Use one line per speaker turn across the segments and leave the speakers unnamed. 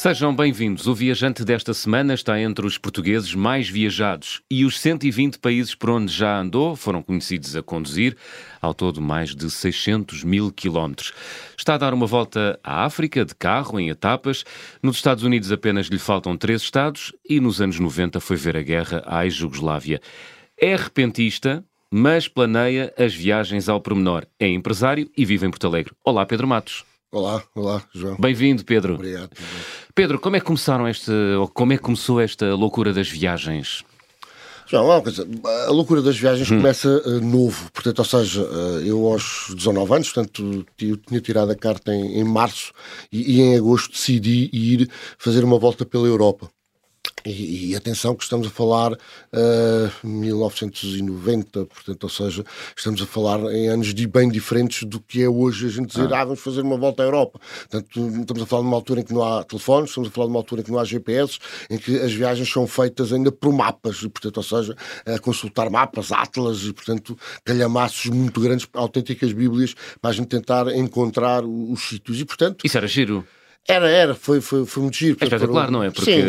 Sejam bem-vindos. O viajante desta semana está entre os portugueses mais viajados e os 120 países por onde já andou foram conhecidos a conduzir, ao todo mais de 600 mil quilómetros. Está a dar uma volta à África de carro, em etapas. Nos Estados Unidos apenas lhe faltam três estados e nos anos 90 foi ver a guerra à ex-Jugoslávia. É repentista, mas planeia as viagens ao pormenor. É empresário e vive em Porto Alegre. Olá, Pedro Matos.
Olá, olá, João.
Bem-vindo, Pedro.
Obrigado.
Pedro, como é que começaram esta, ou como é que começou esta loucura das viagens?
João, a loucura das viagens hum. começa uh, novo, portanto, ou seja, uh, eu aos 19 anos, portanto, eu tinha tirado a carta em, em março e, e, em agosto decidi ir fazer uma volta pela Europa. E, e, atenção que estamos a falar uh, eh, 1990, portanto, ou seja, estamos a falar em anos de bem diferentes do que é hoje a gente dizer, ah. ah, vamos fazer uma volta à Europa. Portanto, estamos a falar de uma altura em que não há telefones, estamos a falar de uma altura em que não há GPS, em que as viagens são feitas ainda por mapas, e, portanto, ou seja, a consultar mapas, atlas, e, portanto, calhamaços muito grandes, autênticas bíblias, para a gente tentar encontrar os sítios. E, portanto...
Isso era giro.
Era, era, foi, foi, foi muito giro.
É espetacular, não é? Porque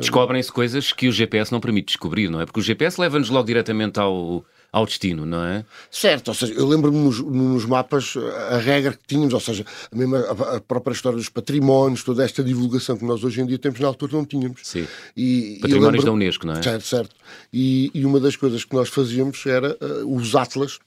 descobrem-se coisas que o GPS não permite descobrir, não é? Porque o GPS leva-nos logo diretamente ao, ao destino, não é?
Certo, ou seja, eu lembro-me nos, nos, mapas a regra que tínhamos, ou seja, a, mesma, a própria história dos patrimónios, toda esta divulgação que nós hoje em dia temos, na altura não tínhamos.
Sim. E, Patrimónios da Unesco, não é?
Certo, certo. E, e, uma das coisas que nós fazíamos era uh, os atlas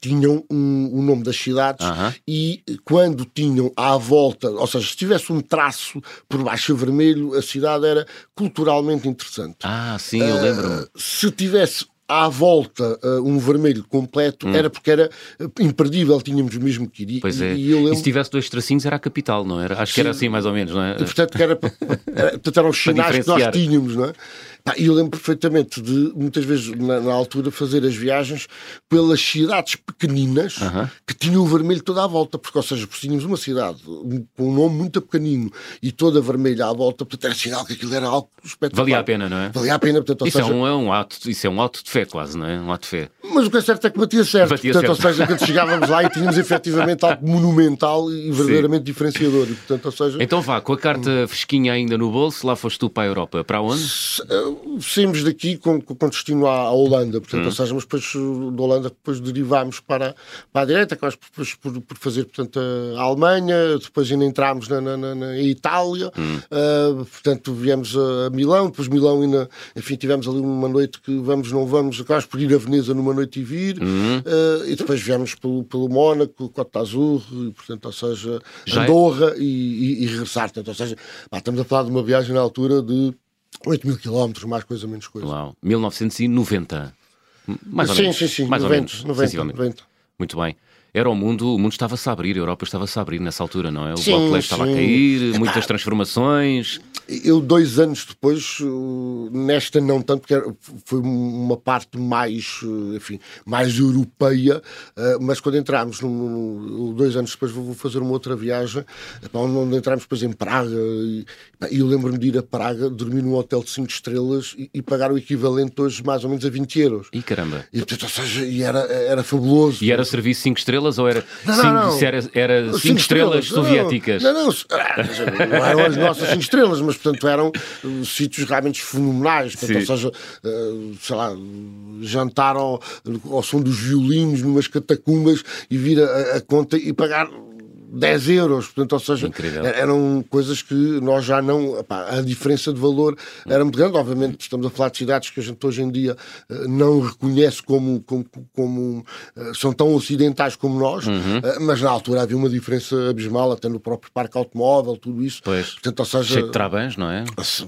tinham um, o nome das cidades uh -huh. e quando tinham à volta, ou seja, se tivesse um traço por baixo vermelho, a cidade era culturalmente interessante.
Ah, sim, eu lembro-me.
Uh, se tivesse à volta uh, um vermelho completo hum. era porque era imperdível, tínhamos mesmo que ir.
Pois é. E, lembro... e se tivesse dois tracinhos era a capital, não era? Acho Sim. que era assim mais ou menos, não é?
E, portanto, era, era, portanto, eram os sinais que nós tínhamos, não é? E eu lembro perfeitamente de, muitas vezes, na, na, altura, fazer as viagens pelas cidades pequeninas uh -huh. que tinham o vermelho toda à volta, porque, ou seja, tínhamos uma cidade com um nome muito pequenino e toda vermelha à volta, portanto, era sinal que aquilo era algo espetacular.
Valia a pena, não é?
Valia a pena, portanto,
isso,
seja...
é um, é um ato, isso é um ato de fé, quase, não é? Um ato de fé.
Mas o que é certo é que batia certo.
Batia
portanto,
certo.
ou seja, quando chegávamos lá e tínhamos efetivamente algo monumental e verdadeiramente Sim. diferenciador. E, portanto, ou seja...
Então vá, com a carta fresquinha ainda no bolso, lá foste tu para a Europa. Para onde?
Saímos daqui aqui com, com destino à, à Holanda, portanto, hum. ou seja, mas depois da Holanda depois derivámos para, para a direita, acabámos depois por, por fazer, portanto, a Alemanha, depois ainda entramos na, na, na, na Itália, hum. uh, portanto, viemos a Milão, depois Milão ainda, enfim, tivemos ali uma noite que vamos, não vamos, acabámos por ir a Veneza numa noite e vir, hum. uh, e depois viemos pelo, pelo Mónaco, Costa Azul, e, portanto, ou seja, Já é Andorra é... e, e, e, regressar, portanto, ou seja, pá, estamos a falar de uma viagem na altura de 8 mil quilómetros, mais coisa, menos coisa.
Uau, 1990. Mais ou
sim,
menos.
Sim, sim,
mais
90, ou menos, 90, 90.
Muito bem. Era o mundo, o mundo estava-se a abrir, a Europa estava-se a abrir nessa altura, não é? O sim, Bloco Leste estava a cair, muitas transformações.
Eu, dois anos depois, nesta não tanto, porque foi uma parte mais, enfim, mais europeia, eh, mas quando entramos, dois anos depois, vou fazer uma outra viagem, onde entramos depois em Praga, e eu lembro-me de ir a Praga, dormir num hotel de 5 estrelas e, pagar o equivalente hoje mais ou menos a 20 euros.
E caramba!
E, portanto, ou seja, e era, era fabuloso.
E era serviço 5 estrelas ou era 5 era, era cinco, cinco estrelas, estrelas soviéticas?
Não, não, não eram as nossas 5 estrelas, mas portanto eram uh, sítios realmente fenomenais. Portanto, ou seja, uh, sei lá, jantar ao, ao som dos violinos numas catacumbas e vir a, a conta e pagar 10 euros, portanto, ou seja, Incrível. eram coisas que nós já não. a diferença de valor era muito grande. Obviamente, estamos a falar de cidades que a gente hoje em dia eh, não reconhece como, como, como eh, são tão ocidentais como nós, uhum. Eh, mas na altura havia uma diferença abismal, até no próprio parque automóvel, tudo isso.
Pois. Portanto, ou seja, Cheio de trabans, não é?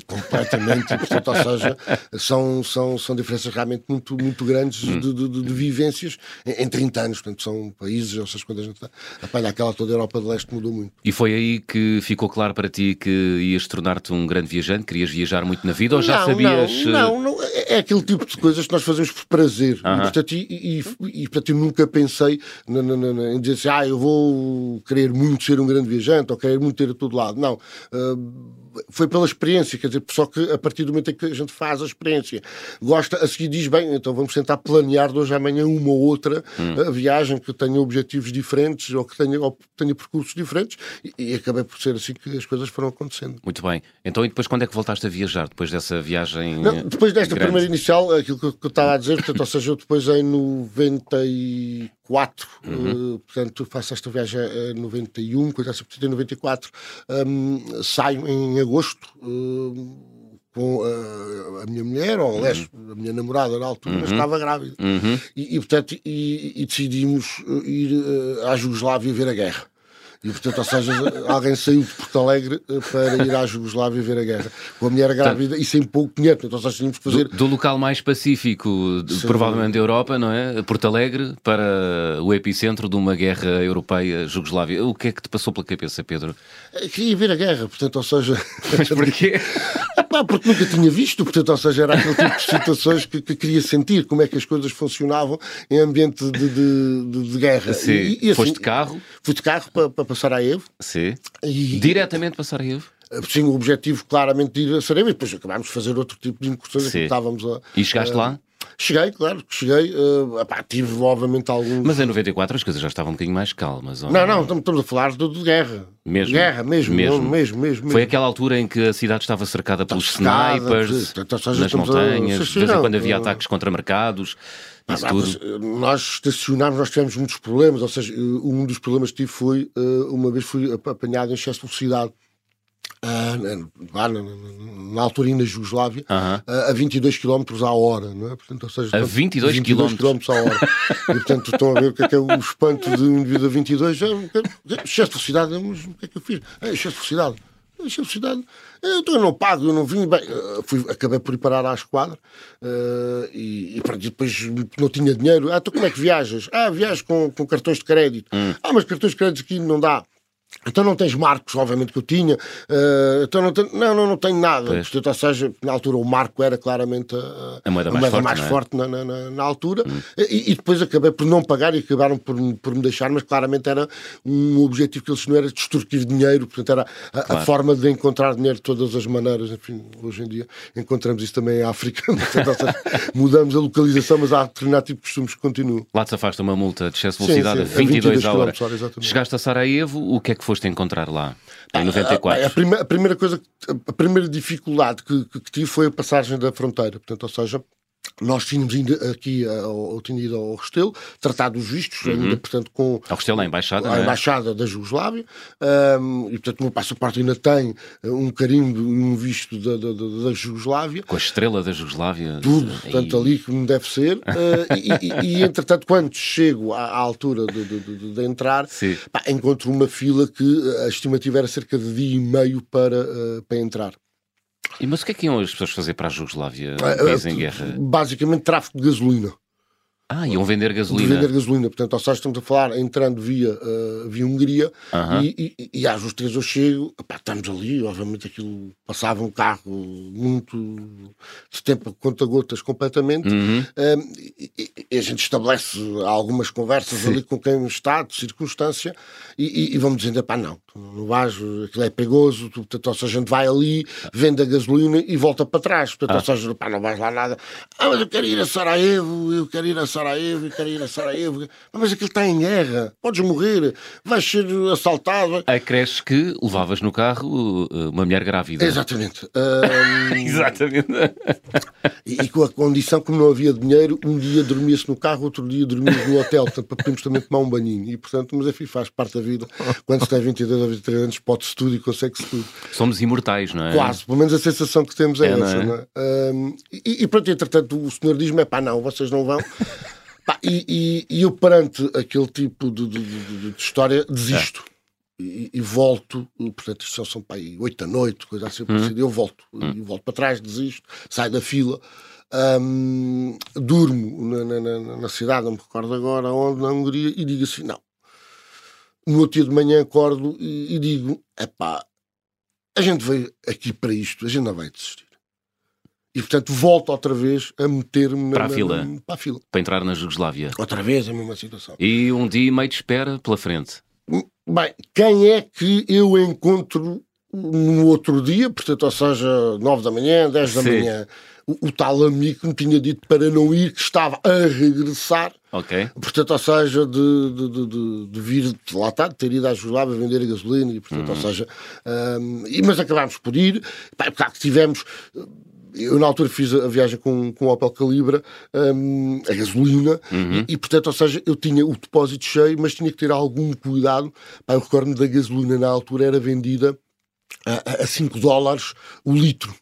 Completamente. portanto, ou seja, são, são, são diferenças realmente muito, muito grandes uhum. de, de, de, vivências em, em 30 anos. Portanto, são países, ou seja, quando a gente apanha aquela toda a Europa Europa de Leste mudou muito.
E foi aí que ficou claro para ti que ias tornar-te um grande viajante? Querias viajar muito na vida ou já
não,
sabias?
Não, não, não, é aquele tipo de coisas que nós fazemos por prazer. Uh -huh. e, portanto, e, e, e, portanto, eu nunca pensei na, na, na, em dizer assim, ah, eu vou querer muito ser um grande viajante ou querer muito ter a todo lado. Não. Uh, foi pela experiência, quer dizer, só que a partir do momento em que a gente faz a experiência, gosta, a seguir diz, bem, então vamos tentar planear de hoje à manhã uma ou outra hum. viagem que tenha objetivos diferentes ou que tenha, ou tenha percursos diferentes e, e, acabei por ser assim que as coisas foram acontecendo.
Muito bem. Então, e depois quando é que voltaste a viajar? Depois dessa viagem.
Não, depois desta grande? primeira inicial, aquilo que, que eu estava a dizer, portanto, ou seja, eu depois em 94, uhum. uh, portanto, faço esta viagem em 91, coisa assim, portanto, em 94, um, saio em agosto. Uh, com a, a, minha mulher, ou aliás, uhum. a minha namorada na altura, uhum. mas estava grávida. Uhum. E, e, portanto, e, e decidimos ir uh, à Jugoslávia ver a guerra. E, portanto, ou seja, alguém saiu de Porto Alegre eh, para ir à Jugoslávia ver a guerra. Com a mulher grávida e sem pouco dinheiro. Portanto, ou seja, tínhamos que fazer...
Do, do local mais pacífico, de, provavelmente da Europa, não é? Porto Alegre, para o epicentro de uma guerra europeia, Jugoslávia. O que é que te passou pela cabeça, Pedro?
Eu queria ver a guerra, portanto, ou seja...
Mas porquê?
Porque nunca tinha visto, portanto, ou seja, era aquele tipo de situações que, que queria sentir, como é que as coisas funcionavam em ambiente de, de, de, de guerra.
Sim. E, e, assim, Foste de carro?
Fui de carro para, para, para Sarajevo.
Sim. E, Diretamente para Sarajevo?
Sim, o objetivo claramente de ir a Sarajevo e depois acabámos de fazer outro tipo de incursões que estávamos a...
E chegaste
a,
lá?
Cheguei, claro, cheguei. Uh, epá, tive, obviamente, alguns.
Mas em 94 as coisas já estavam um bocadinho mais calmas.
Não, não, estamos, estamos a falar de, de, guerra.
Mesmo?
Guerra, mesmo, mesmo. Não, mesmo, mesmo,
Foi aquela altura em que a cidade estava cercada pelos cercada, snipers, nas montanhas, a... de vez em quando havia ataques contra mercados. Ah, tudo.
Eh, nós estacionámos, nós tivemos muitos problemas, ou seja, um dos problemas que tive foi, eh, uma vez fui apanhado em excesso de velocidade Uh, na, altura na Jugoslávia, uh -huh. uh, a 22 km à hora, não é?
Portanto, ou seja, a 22, 22
km à hora. e, portanto, estão a ver o que é, que é o espanto de um indivíduo a 22. Já, excesso de velocidade, mas o que é que eu fiz? É, excesso de velocidade. Excesso de velocidade. Eu, então, eu não pago, eu não vim. Bem, fui, acabei por ir parar à esquadra e, e, depois não tinha dinheiro. Ah, então como é que viajas? Ah, viajas com, com cartões de crédito. Hum. Ah, mas cartões de crédito aqui não dá. Então não tens marcos, obviamente, que eu tinha. Uh, então não, tenho, não, não, não tenho nada. Portanto, ou seja, na altura o marco era claramente a,
a moeda mais, a moeda forte, mais é?
forte na, na, na, altura. Hum. E, e, depois acabei por não pagar e acabaram por, por me deixar, mas claramente era um objetivo que eles não era destruir dinheiro, portanto era a, claro. a, forma de encontrar dinheiro de todas as maneiras. Enfim, hoje em dia encontramos isso também em África. Portanto, seja, mudamos a localização, mas há determinado tipo de costumes que continuam.
Lá te afasta uma multa de excesso de velocidade sim, sim, a 22, 22 a hora. hora Chegaste a Sarajevo, o que é que foste encontrar lá? Em 94?
A, a, primeira, a primeira coisa, a primeira dificuldade que, que, que tive foi a passagem da fronteira. Portanto, ou seja, nós tínhamos aqui, ou tinha ido ao Restelo, tratado os vistos, uhum. ainda, portanto, com...
Ao Restelo, a Embaixada,
A é? Embaixada é? da Jugoslávia, um, e, portanto, o meu passaporte ainda tem um carimbo e um visto da, da, da, da, Jugoslávia.
Com a estrela da Jugoslávia.
Tudo, portanto, ali como deve ser. uh, e, e, e, entretanto, quando chego à, à altura de, de, de, de entrar, pá, encontro uma fila que a estimativa era cerca de dia e meio para, uh, para entrar.
E, mas o que é que iam as pessoas fazer para a Jugoslávia, um país em guerra?
Basicamente tráfico de gasolina.
Ah, iam vender gasolina.
Vender gasolina, portanto, ou seja, estamos a falar entrando via, uh, via Hungria e, e, e às três eu chego, epá, estamos ali, obviamente aquilo passava um carro muito de tempo conta-gotas completamente, uh -huh. uh, e, e, a gente estabelece algumas conversas Sim. ali com quem está, de circunstância, e, vamos dizendo, pá, não, no bajo, aquilo é perigoso, portanto, ou seja, a gente vai ali, vende a gasolina e volta para trás, portanto, ou seja, pá, não vais lá nada, ah, mas eu quero ir a Sarajevo, eu quero ir a Sarajevo, Sarajevo e quero ir a Sarajevo. Mas aquilo está em guerra, podes morrer, vais ser assaltado.
Acresce que levavas no carro uh, uma mulher grávida.
Exatamente.
Um... Exatamente.
E, e, com a condição, como não havia dinheiro, um dia dormia-se no carro, outro dia dormia no hotel, portanto, para podermos também tomar um banhinho. E, portanto, mas enfim, faz parte da vida. Quando se tem 22 ou 23 anos, pode-se tudo e consegue-se tudo.
Somos imortais, não é?
Quase, pelo menos a sensação que temos é, é essa. Não é? Não é? Um, e, e pronto, entretanto, o senhor diz-me: é pá, não, vocês não vão. Pá, e, e, e, eu, perante aquele tipo de, de, de, de história, desisto. É. E, e, volto, portanto, isto são para aí 8 da noite, coisa assim parecida, eu volto, hum. volto para trás, desisto, saio da fila, hum, durmo na, na, na, cidade, não me recordo agora onde, na Hungria, e digo assim: não. No outro dia de manhã acordo e, e digo: é pá, a gente veio aqui para isto, a gente não vai desistir. E, portanto, volto outra vez a meter-me
para, a fila.
para a fila.
Para entrar na Jugoslávia.
Outra vez a mesma situação.
E um dia meio de espera pela frente.
Bem, quem é que eu encontro no outro dia, portanto, ou seja, 9 da manhã, 10 da Sim. manhã, o, o tal amigo que me tinha dito para não ir, que estava a regressar.
Ok.
Portanto, ou seja, de, de, de, de, vir de lá está, de ter ido à Jugoslávia a vender a gasolina, e portanto, ou seja, um, e, mas acabámos por ir, pá, claro que tivemos eu na altura fiz a viagem com, com o Opel Calibra, um, a gasolina, uhum. e, e, portanto, ou seja, eu tinha o depósito cheio, mas tinha que ter algum cuidado. Pá, eu recordo-me da gasolina na altura era vendida a, a 5 dólares o litro.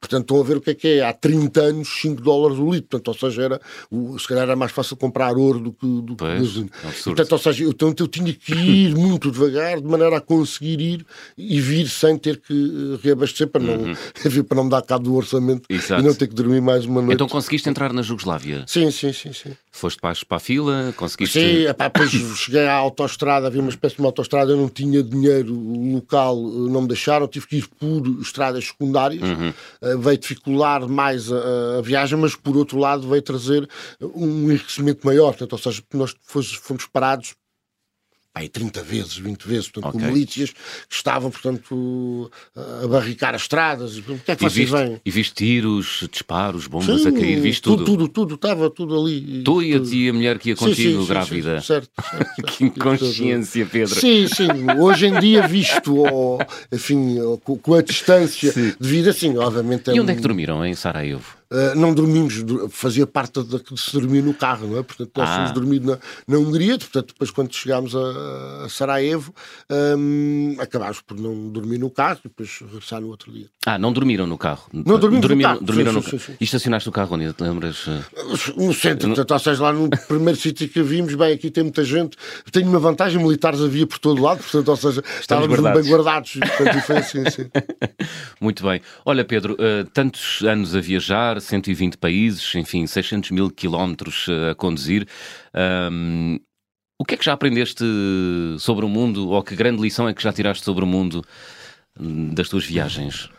Portanto, estão a ver o que é que é. Há 30 anos, 5 dólares o litro. Portanto, ou seja, era, o, se calhar era mais fácil comprar ouro do que, do
pois, gasolina.
Portanto, ou seja, eu, então, eu tinha que ir muito devagar, de maneira a conseguir ir e vir sem ter que eh, reabastecer para não, uhum. para não me dar cabo do orçamento Exato. e não ter que dormir mais uma noite.
Então conseguiste entrar na Jugoslávia?
Sim, sim, sim. sim.
Foste para, para a fila? Conseguiste...
Sim, epá, depois cheguei à autostrada, havia uma espécie de uma autostrada, eu não tinha dinheiro local, eh, não me deixaram, tive que ir por estradas secundárias, uhum. Uh, veio dificultar mais a, a, viagem, mas por outro lado veio trazer um enriquecimento maior, portanto, ou seja, nós fomos parados aí 30 vezes, 20 vezes, portanto, okay. com milícias que estavam, portanto, a barricar as estradas. O que é que e vocês
viste,
vêm?
E viste tiros, disparos, bombas sim, a cair, viste tudo?
Tudo, tudo, estava tudo ali.
Tu e a, e a mulher que ia contigo, sim, sim, grávida.
Sim, certo, certo,
que inconsciência, Pedro.
Sim, sim. Hoje em dia, visto, ou, enfim, com a distância de vida, sim, obviamente...
É e onde é que dormiram, em Sarajevo?
Uh, não dormimos, fazia parte de, de se dormir no carro, não é? Portanto, nós ah. fomos dormir na, na Hungria, portanto, depois quando chegámos a, a Sarajevo, um, acabámos por não dormir no carro e depois regressar no outro dia.
Ah, não dormiram no carro?
Não dormimos dormiram, no carro.
Dormiram
sim,
no... Sim, sim, E estacionaste o carro onde? Lembras?
No centro, no... portanto, ou seja, lá no primeiro sítio que vimos, bem, aqui tem muita gente, tenho uma vantagem, militares havia por todo lado, portanto, ou seja, Estamos estávamos guardados. bem guardados, portanto, foi assim, sim.
Muito bem. Olha, Pedro, uh, tantos anos a viajar, 120 países, enfim, 600 mil quilómetros eh, a conduzir. Um, o que é que já aprendeste sobre o mundo, ou que grande lição é que já tiraste sobre o mundo hum, das tuas viagens?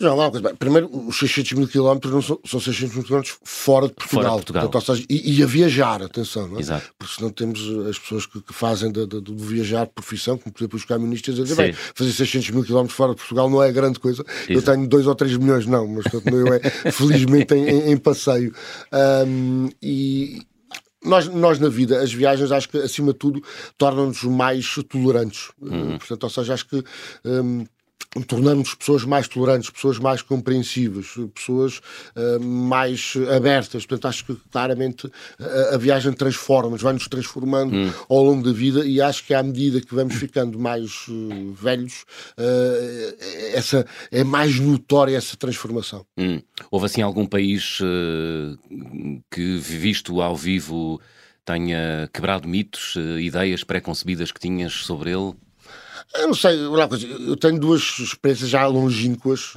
Já lá, primeiro, os 600 mil quilómetros não são, são 600 mil quilómetros fora de Portugal. Fora de Portugal. Portanto, seja, e, e, a viajar, atenção, não é? Exato. Porque senão temos as pessoas que, que fazem de, viajar profissão, como por exemplo os caministas, a dizer, bem, fazer 600 mil quilómetros fora de Portugal não é grande coisa. Exato. Eu tenho 2 ou 3 milhões, não, mas portanto, eu é felizmente em, em, em passeio. Um, e, nós, nós na vida, as viagens, acho que acima de tudo, tornam-nos mais tolerantes. Uhum. Portanto, ou seja, acho que. Um, tornamos pessoas mais tolerantes, pessoas mais compreensivas, pessoas uh, mais abertas. Portanto, acho que claramente a, a viagem transforma-nos, vai-nos transformando hum. ao longo da vida e acho que à medida que vamos ficando mais uh, velhos, uh, essa, é mais notória essa transformação.
Hum. Houve assim algum país que, visto ao vivo, tenha quebrado mitos, ideias pré-concebidas que tinhas sobre ele?
Eu não sei, coisa, eu tenho duas experiências já longínquas,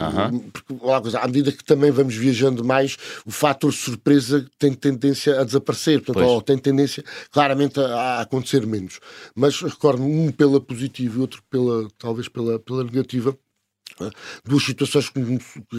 porque coisa, à medida que também vamos viajando mais, o fator surpresa tem tendência a desaparecer, portanto, ou tem tendência claramente a, a acontecer menos. Mas recordo um pela positiva e outro pela, talvez pela, pela negativa duas situações que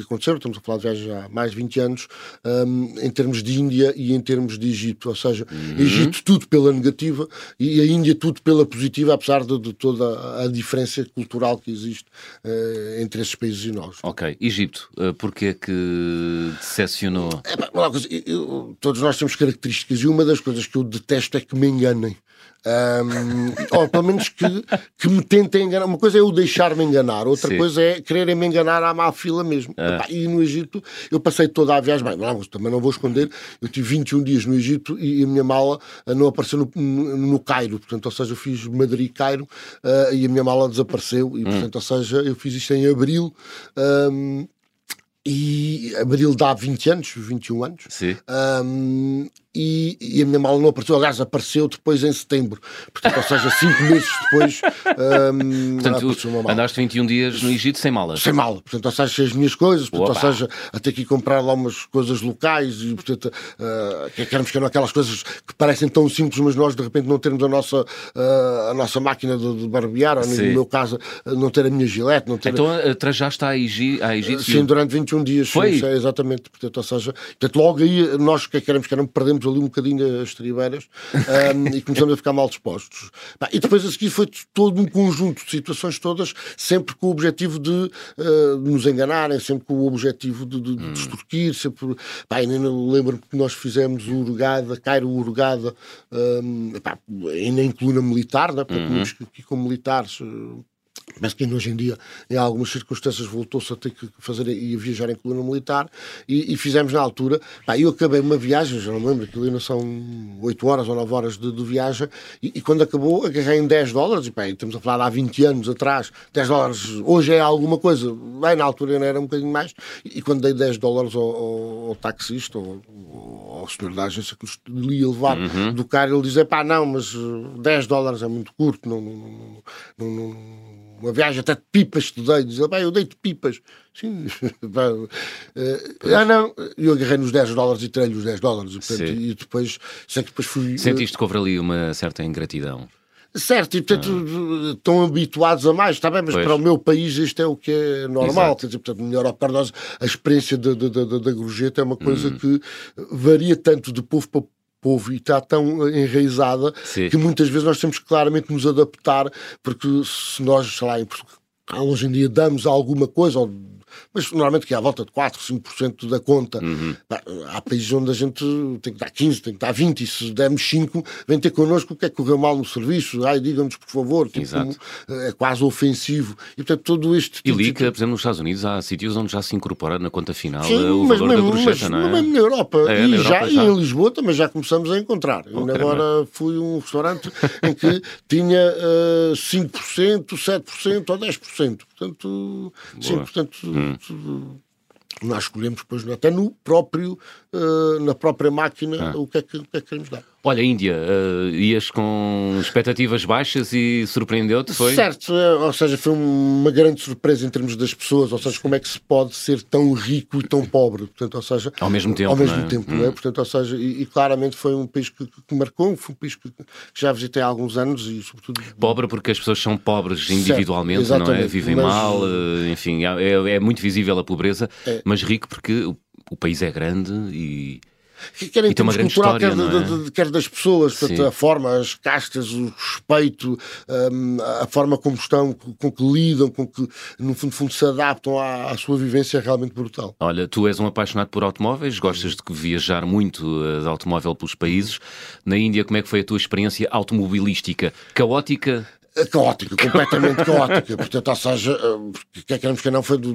aconteceram, estamos a falar de viagens há mais de 20 anos, um, em termos de Índia e em termos de Egito, ou seja, uhum. Egito tudo pela negativa e a Índia tudo pela positiva, apesar de, de toda a diferença cultural que existe uh, entre esses países e nós.
Ok, Egito, uh, porquê é que decepcionou? É,
eu, todos nós temos características e uma das coisas que eu detesto é que me enganem. Um, ou pelo menos que, que me tentem enganar. Uma coisa é eu deixar-me enganar, outra Sim. coisa é quererem-me enganar à má fila mesmo. Ah. Epá, e no Egito eu passei toda a viagem, bem, não, também não vou esconder, eu tive 21 dias no Egito e a minha mala ah, não apareceu no, no, no Cairo, portanto, ou seja, eu fiz Madrid-Cairo uh, e a minha mala desapareceu, e hum. portanto, ou seja, eu fiz isto em abril. Um, e abril dá 20 anos, 21 anos.
Sim.
Um, e, e, a minha mala não apareceu, aliás, apareceu depois em setembro. Portanto, ou seja, cinco meses depois. Um,
Portanto, andaste 21 dias no Egito sem malas?
Sem mala. Portanto, ou seja, sem as minhas coisas, portanto, ou seja, a ter que comprar lá umas coisas locais e, portanto, uh, que queremos que não aquelas coisas que parecem tão simples, mas nós de repente não termos a nossa, uh, a nossa máquina de, de barbear, ou no meu caso, não ter a minha gilete. Não ter...
Então, uh, trajaste? À Egito
sim, durante 21 dias.
Foi?
Sim, exatamente. Portanto, ou seja, portanto, logo aí nós que queremos que não perdemos ali um bocadinho as tribeiras um, e começamos a ficar mal dispostos. e depois a seguir foi todo um conjunto de situações todas, sempre com o objetivo de uh, nos enganarem, sempre com o objetivo de, de, de hum. extorquir, sempre. Pá, ainda lembro que nós fizemos o Urgada, Cairo Urgada, um, pá, ainda em coluna militar, né? porque uhum. aqui com militares. Mas que hoje em dia, em algumas circunstâncias, voltou-se a ter que fazer e viajar em coluna militar e, e fizemos na altura. Pá, eu acabei uma viagem, já não me lembro, aquilo ainda são 8 horas ou 9 horas de, de viagem, e, e, quando acabou, agarrei em 10 dólares, e pá, estamos a falar há 20 anos atrás, 10 dólares hoje é alguma coisa, bem, na altura ainda era um bocadinho mais, e, e quando dei 10 dólares ao, ao, ao taxista, ao, ao, senhor da agência que nos ia levar uhum. do carro, ele dizia, pá, não, mas 10 dólares é muito curto, não, não, não, não uma viagem até de pipas que dei, bem, eu dei-te pipas. Sim, ah não, eu agarrei nos 10 dólares e tirei-lhe os 10 dólares e, portanto, e, depois, sei que depois fui...
Sentiste que houve ali uma certa ingratidão?
Certo, e portanto ah. estão habituados a mais, está bem, mas pois. para o meu país isto é o que é normal. Quer dizer, portanto, na Europa, nós, a experiência da, da, da, da gorjeta é uma coisa hum. que varia tanto de povo para povo e está tão enraizada Sim. que muitas vezes nós temos que claramente nos adaptar, porque se nós, sei lá, em Portugal, hoje em dia damos alguma coisa, ou mas normalmente que é à volta de 4, 5% da conta. Uhum. Há países onde a gente tem que dar 15, tem que dar 20, e se dermos 5, vem ter connosco o que é que correu mal no serviço, ai, digam-nos por favor, tipo, é quase ofensivo. E portanto, todo este
tipo. E li que, por exemplo, nos Estados Unidos há sítios onde já se incorpora na conta final Sim, o valor mesmo, da gorjeta, não é?
Mesmo na Europa. É, e na Europa já, já, em Lisboa também já começamos a encontrar. Oh, agora fui a um restaurante em que tinha uh, 5%, 7% ou 10%. Portanto, Boa. sim, portanto, hum. nós escolhemos depois até no próprio, uh, na própria máquina ah. o, que é que, o que é que queremos dar.
Olha, Índia, uh, ias com expectativas baixas e surpreendeu-te, foi?
Certo, eh, ou seja, foi uma grande surpresa em termos das pessoas, ou seja, como é que se pode ser tão rico e tão pobre, portanto, ou seja...
Ao mesmo tempo,
Ao mesmo
é?
tempo, hum. é? Portanto, ou seja, e, e, claramente foi um país que, que marcou, foi um país que, que, já visitei há alguns anos e, sobretudo...
Pobre porque as pessoas são pobres individualmente, certo, não é? Vivem mas... mal, eh, enfim, é, é, muito visível a pobreza, é. mas rico porque o, o país é grande e
quer em e termos cultural, história, quer, é? de, de, quer, das pessoas, portanto, a forma, as castas, o respeito, um, a forma como estão, com que lidam, com que, no fundo, fundo se adaptam à, à, sua vivência é realmente brutal.
Olha, tu és um apaixonado por automóveis, gostas de viajar muito eh, de automóvel pelos países. Na Índia, como é que foi a tua experiência automobilística? Caótica?
Caótica, completamente caótica. Portanto, ou seja, eh, quer queremos que não foi do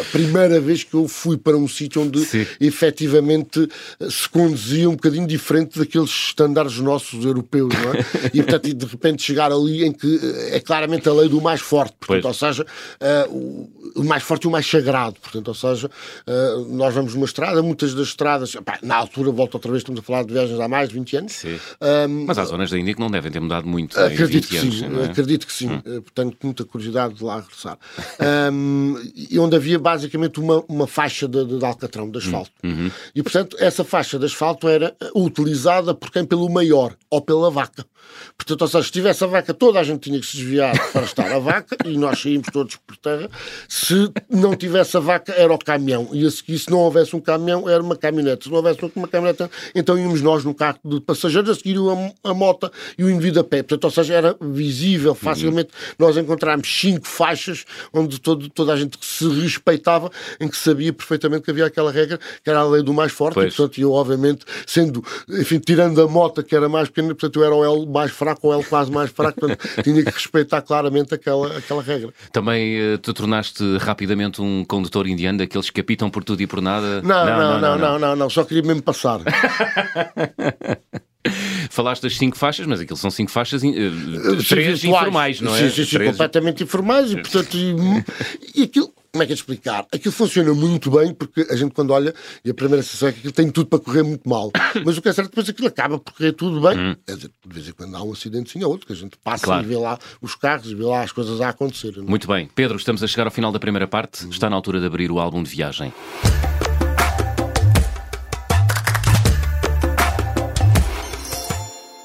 a primeira vez que eu fui para um sítio onde Sim. efetivamente se conduzia um bocadinho diferente daqueles estándares nossos europeus, não é? e portanto, de repente chegar ali em que eh, é claramente a lei do mais forte, portanto, ou seja, uh, o mais forte e o mais sagrado, portanto, ou seja, uh, nós vamos numa estrada, muitas das estradas, pá, na altura, volto outra vez, estamos a falar de viagens há mais de 20 anos.
Um, Mas há zonas da Índia que não devem ter mudado muito
acredito
que
sim,
é?
Acredito que sim, hum. tenho muita curiosidade de lá regressar. Um, e onde havia basicamente uma, uma faixa de, de, de alcatrão, de asfalto. Uhum. uhum. E, portanto, essa faixa de asfalto era utilizada por quem? Pelo maior, ou pela vaca. Portanto, ou seja, se tivesse a vaca, toda a gente tinha que se desviar para estar a vaca, e nós saímos todos por terra. Se não tivesse a vaca, era o caminhão. E a seguir, se não houvesse um caminhão, era uma caminhonete. Se não houvesse uma caminhonete, então íamos nós no carro de passageiros, a seguir a, a moto e o indivíduo a pé. Portanto, ou seja, era visível facilmente. Uhum. Nós encontramos cinco faixas onde todo, toda a gente se respeitava, em que sabia perfeitamente que havia aquela regra, que era a lei do mais forte. Pois. E, portanto, eu, obviamente, sendo, enfim, tirando a moto, que era mais pequena, portanto, eu era o L mais fraco ou L quase mais fraco, portanto, tinha que respeitar claramente aquela, aquela regra.
Também uh, te tornaste rapidamente um condutor indiano, daqueles que apitam por tudo e por nada?
Não, não, não, não, não, não, só queria mesmo passar.
Falaste das cinco faixas, mas aquilo são cinco faixas, uh, três informais, não
é? Sim, sim, completamente informais e, portanto, e, e aquilo, como é que é de explicar? Aquilo funciona muito bem porque a gente quando olha e a primeira sensação é que aquilo tem tudo para correr muito mal. Mas o que é certo depois aquilo acaba por correr tudo bem. Hum. É dizer, de vez em quando há um acidentezinho ou outro que a gente passa claro. e vê lá os carros e vê lá as coisas a acontecer. Não? É?
Muito bem. Pedro, estamos a chegar ao final da primeira parte. Hum. Está na altura de abrir o álbum de viagem.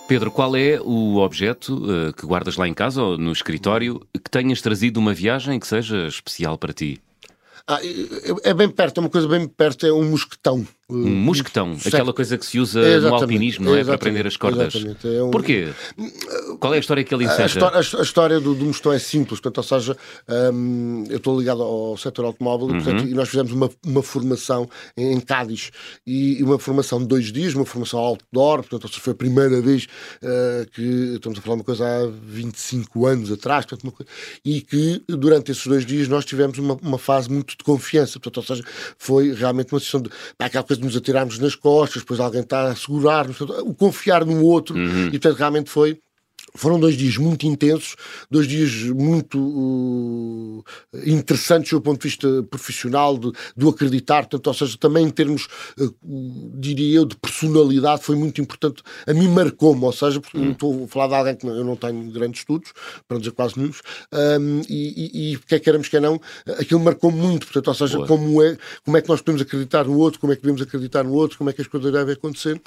Pedro, qual é o objeto uh, que guardas lá em casa ou no escritório que tenhas trazido uma viagem que seja especial para ti?
Ah, é bem perto, é uma coisa bem perto, é um mosquetão.
Um mosquetão, certo. aquela coisa que se usa exatamente, no alpinismo, não é? Para prender as cordas. É um... Porquê? Qual é a história que ele enseja?
A história, a, a história do, do mosquetão é simples, portanto, ou seja, um, eu estou ligado ao setor automóvel uhum. e, portanto, e nós fizemos uma, uma formação em, em Cádiz e, e, uma formação de dois dias, uma formação outdoor, portanto, seja, foi a primeira vez uh, que estamos a falar uma coisa há 25 anos atrás, portanto, coisa, e que durante esses dois dias nós tivemos uma, uma fase muito de confiança, portanto, ou seja, foi realmente uma sessão de pá, aquela coisa de nos atirarmos nas costas, depois alguém está a segurar-nos, o confiar no outro, uhum. e portanto realmente foi foram dois dias muito intensos, dois dias muito uh, interessantes do ponto de vista profissional, de, do acreditar, portanto, ou seja, também em termos, uh, diria eu, de personalidade, foi muito importante. A mim marcou-me, ou seja, porque hum. estou a falar de alguém que eu não tenho grandes estudos, para não dizer quase nenhum, um, e, e, e quer queremos, quer não, aquilo marcou-me muito, portanto, ou seja, como é, como é que nós podemos acreditar no outro, como é que devemos acreditar no outro, como é que as coisas devem acontecer.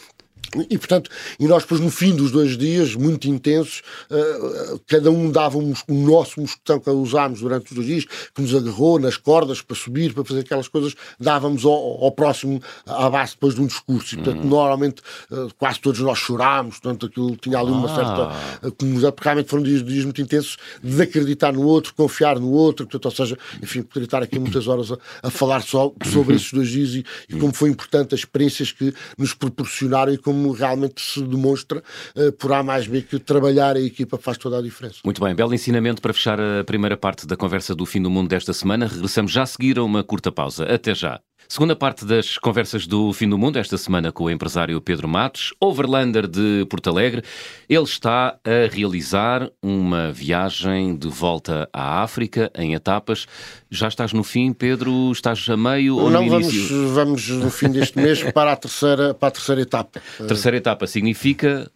E, portanto, e nós depois no fim dos dois dias, muito intensos, uh, cada um dava um, um nosso mosquetão que usámos durante os dois dias, que nos agarrou nas cordas para subir, para fazer aquelas coisas, dávamos ao, ao próximo à base depois de um discurso. E, portanto, uhum. normalmente uh, quase todos nós chorámos, portanto, aquilo tinha ali uma ah. certa comunidade, porque realmente foram dias, dias muito intensos de acreditar no outro, confiar no outro, portanto, ou seja, enfim, poderia estar aqui muitas horas a, a falar só sobre esses dois dias e, e como foi importante as experiências que nos proporcionaram e como realmente se demonstra uh, por A mais B que trabalhar a equipa faz toda a diferença.
Muito bem, belo ensinamento para fechar a primeira parte da conversa do fim do mundo desta semana. Regressamos já a seguir a uma curta pausa. Até já. Segunda parte das conversas do Fim do Mundo, esta semana com o empresário Pedro Matos, overlander de Porto Alegre. Ele está a realizar uma viagem de volta à África em etapas. Já estás no fim, Pedro? Estás a meio ou
Não,
no
vamos, início? vamos no fim deste mês para a terceira, para a terceira etapa.
Terceira etapa significa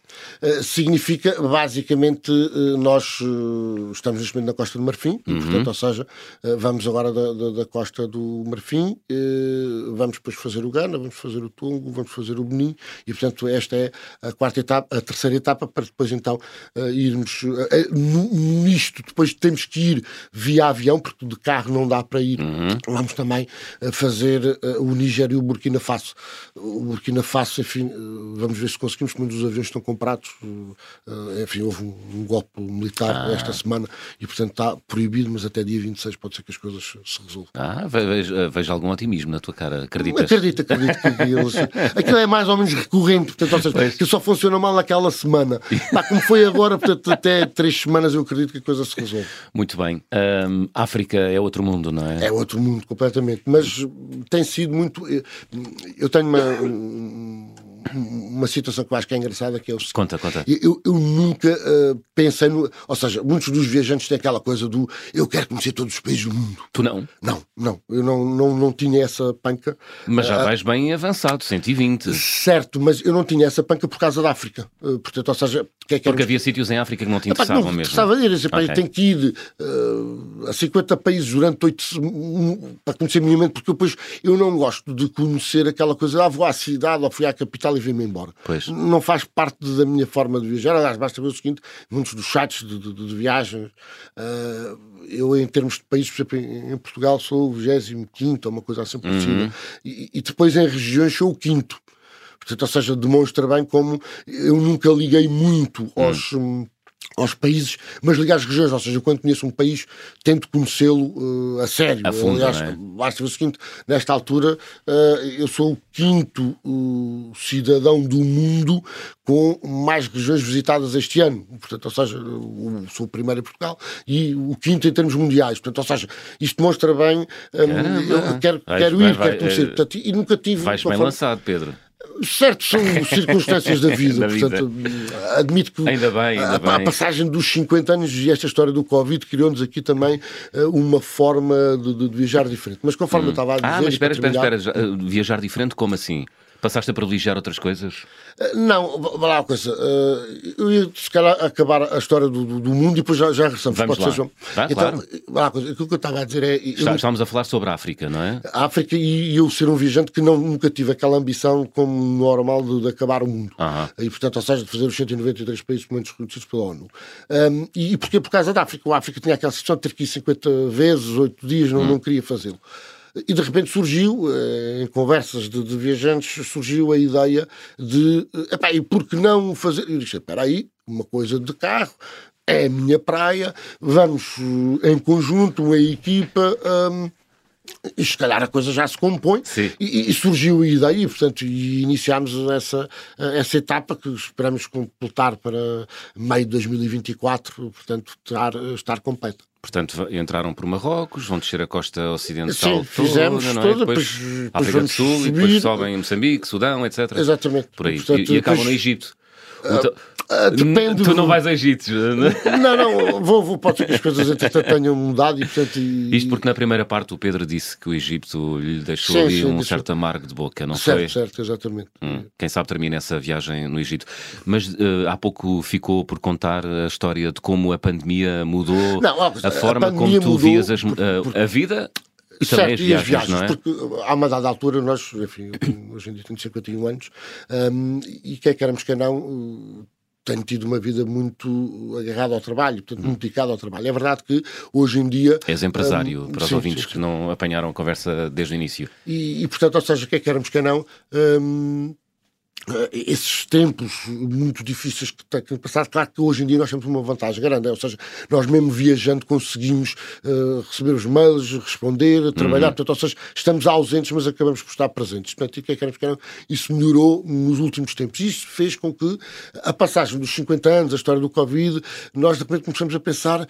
significa, basicamente, uh, nós uh, estamos neste momento na Costa do Marfim, uhum. e, portanto, ou seja, vamos agora da, da, da Costa do Marfim, vamos depois fazer o Gana, vamos fazer o Tongo, vamos fazer o Benin, e, portanto, esta é a quarta etapa, a terceira etapa, para depois, então, irmos nisto. Depois temos que ir via avião, porque de carro não dá para ir. Uhum. Vamos também fazer o Níger e o Burkina Faso. O Burkina Faso, enfim, vamos ver se conseguimos, porque os aviões estão comprados. Enfim, houve um, golpe militar ah. esta semana e, portanto, está proibido, mas até dia 26 pode ser que as coisas se resolvam.
Ah, vejo, vejo algum otimismo na tua cara, acreditas?
Acredito, acredito. Que eles, aquilo é mais ou menos recorrente, portanto, ou seja, que só funciona mal naquela semana. Pá, como foi agora, portanto, até três semanas eu acredito que a coisa se resolve.
Muito bem. Um, África é outro mundo, não é?
É outro mundo completamente, mas tem sido muito. Eu tenho uma uma situação que eu acho que é engraçada que é o seguinte.
Conta, conta.
Eu, eu nunca uh, pensei no. Ou seja, muitos dos viajantes têm aquela coisa do eu quero conhecer todos os países do mundo.
Tu não?
Não, não. Eu não, não, não tinha essa panca.
Mas já uh, vais bem avançado, 120.
Certo, mas eu não tinha essa panca por causa da África. Uh, portanto, ou seja,
que é que Porque havia sítios em África que não te interessavam não, mesmo.
Estava a dizer, okay. tem que ir a 50 países durante 8 para conhecer minimamente, porque depois eu não gosto de conhecer aquela coisa, ah, vou à cidade ou fui à capital e vim-me embora.
Pois.
Não faz parte da minha forma de viajar. Aliás, basta ver o seguinte: muitos dos sites de, de, de viagens, uh, eu, em termos de países, por exemplo, em, Portugal sou o 25 ou uma coisa assim por cima, uhum. e, e depois em regiões sou o quinto. Portanto, ou seja, demonstra bem como eu nunca liguei muito aos. Hum aos países, mas ligar às regiões, ou seja, quando conheço um país, tento conhecê-lo uh, a sério.
A fundo, Aliás, é?
basta o seguinte: nesta altura, uh, eu sou o quinto uh, cidadão do mundo com mais regiões visitadas este ano. Portanto, ou seja, sou o primeiro em Portugal e o quinto em termos mundiais. Portanto, ou seja, isto mostra bem. Um, eu quero, quero ir, vai, quero conhecer. Portanto, e nunca tive.
Vais bem forma... lançado, Pedro.
Certo, são circunstâncias da vida, da portanto, vida. admito que
ainda bem, ainda
a,
bem.
a, passagem dos 50 anos e esta história do Covid criou-nos aqui também uh, uma forma de, de, viajar diferente. Mas conforme hum. eu estava a dizer.
Ah, mas espera, espera, espera, viajar diferente, como assim? Passaste a privilegiar outras coisas?
Eh, não, vá lá uma coisa. Eh, eu ia, se calhar, acabar a história do, do, do mundo e depois já, já regressamos.
Vamos Pode lá. Ser,
então, claro. lá uma coisa. Aquilo que eu estava a dizer é...
Está, eu, estamos a falar sobre a África, não é?
A África e eu ser um viajante que não, nunca tive aquela ambição como normal de, de acabar o mundo. -huh. E, portanto, ou seja, de fazer os 193 países menos reconhecidos pela ONU. Um, e, e porquê? Por causa da África. A África tinha aquela situação de ter que ir 50 vezes, 8 dias, não, hum. não queria fazê-lo. E de repente surgiu, em conversas de, de viajantes, surgiu a ideia de, epá, e por que não fazer? Eu disse, espera aí, uma coisa de carro, é a minha praia, vamos em conjunto, uma equipa. Um, e se calhar a coisa já se compõe e, e, surgiu a ideia e, portanto, e iniciámos essa, essa etapa que esperamos completar para meio de 2024, portanto, estar, estar completa.
Portanto, entraram por Marrocos, vão descer a costa ocidental
Sim, toda, fizemos é? toda,
depois, depois África do Sul, subir. e depois sobem Moçambique, Sudão, etc.
Exatamente.
Por aí. Portanto, e, e acabam no Egito.
Então, Uh, depende.
Tu não vais a Egito, não
é? Não, não, vou, vou, pode ser que as coisas entretanto tenham mudado e portanto. E...
Isto porque na primeira parte o Pedro disse que o Egito lhe deixou sim, ali sim, um certo amargo de boca, não
certo,
foi?
Certo, exatamente.
Hum, quem sabe termina essa viagem no Egito. Mas uh, há pouco ficou por contar a história de como a pandemia mudou não, a, a forma a como tu vias as, a, a vida e
certo,
também as viagens,
e as viagens
é?
Porque há uma dada altura, nós, enfim, hoje em dia tenho 51 anos, um, e quer queremos que não, tenho tido uma vida muito agarrada ao trabalho, portanto, muito dedicada ao trabalho. É verdade que hoje em dia.
És empresário, um, para os sim, ouvintes sim, que não apanharam a conversa desde o início.
E, e portanto, ou seja, quer queremos que não. Um, eh, esses tempos muito difíceis que têm passado, claro que hoje em dia nós temos uma vantagem grande, é, ou seja, nós mesmo viajando conseguimos uh, receber os mails, responder, trabalhar, uhum. portanto, ou seja, estamos ausentes, mas acabamos por estar presentes. Portanto, e que é que isso melhorou nos últimos tempos. Isso fez com que a passagem dos 50 anos, a história do Covid, nós de repente começamos a pensar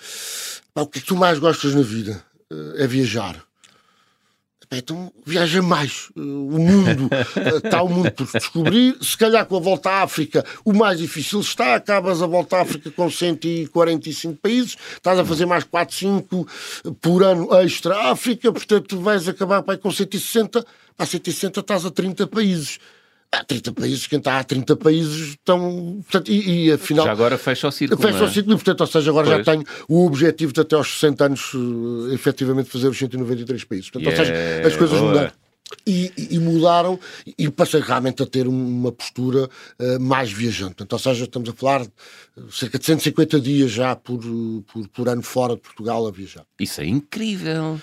o que é que tu mais gostas na vida? Uh, é viajar então viaja mais. O mundo, está o mundo por descobrir. Se calhar com a volta à África, o mais difícil está. Acabas a volta à África com 145 países, estás a fazer mais 4, 5 por ano extra África, portanto vais acabar pai, com 160. A 160 estás a 30 países. Há 30 países, quem está há 30 países estão. Portanto, e, e afinal.
Já agora fecha o círculo.
Fecha
é?
o círculo, portanto, ou seja, agora pois. já tenho o objetivo de até aos 60 anos uh, efetivamente fazer os 193 países. Portanto, yeah. ou seja, as coisas Boa. mudaram. E, e, mudaram e passei realmente a ter uma postura uh, mais viajante. Portanto, ou seja, estamos a falar de cerca de 150 dias já por, por, por ano fora de Portugal a viajar.
Isso é incrível.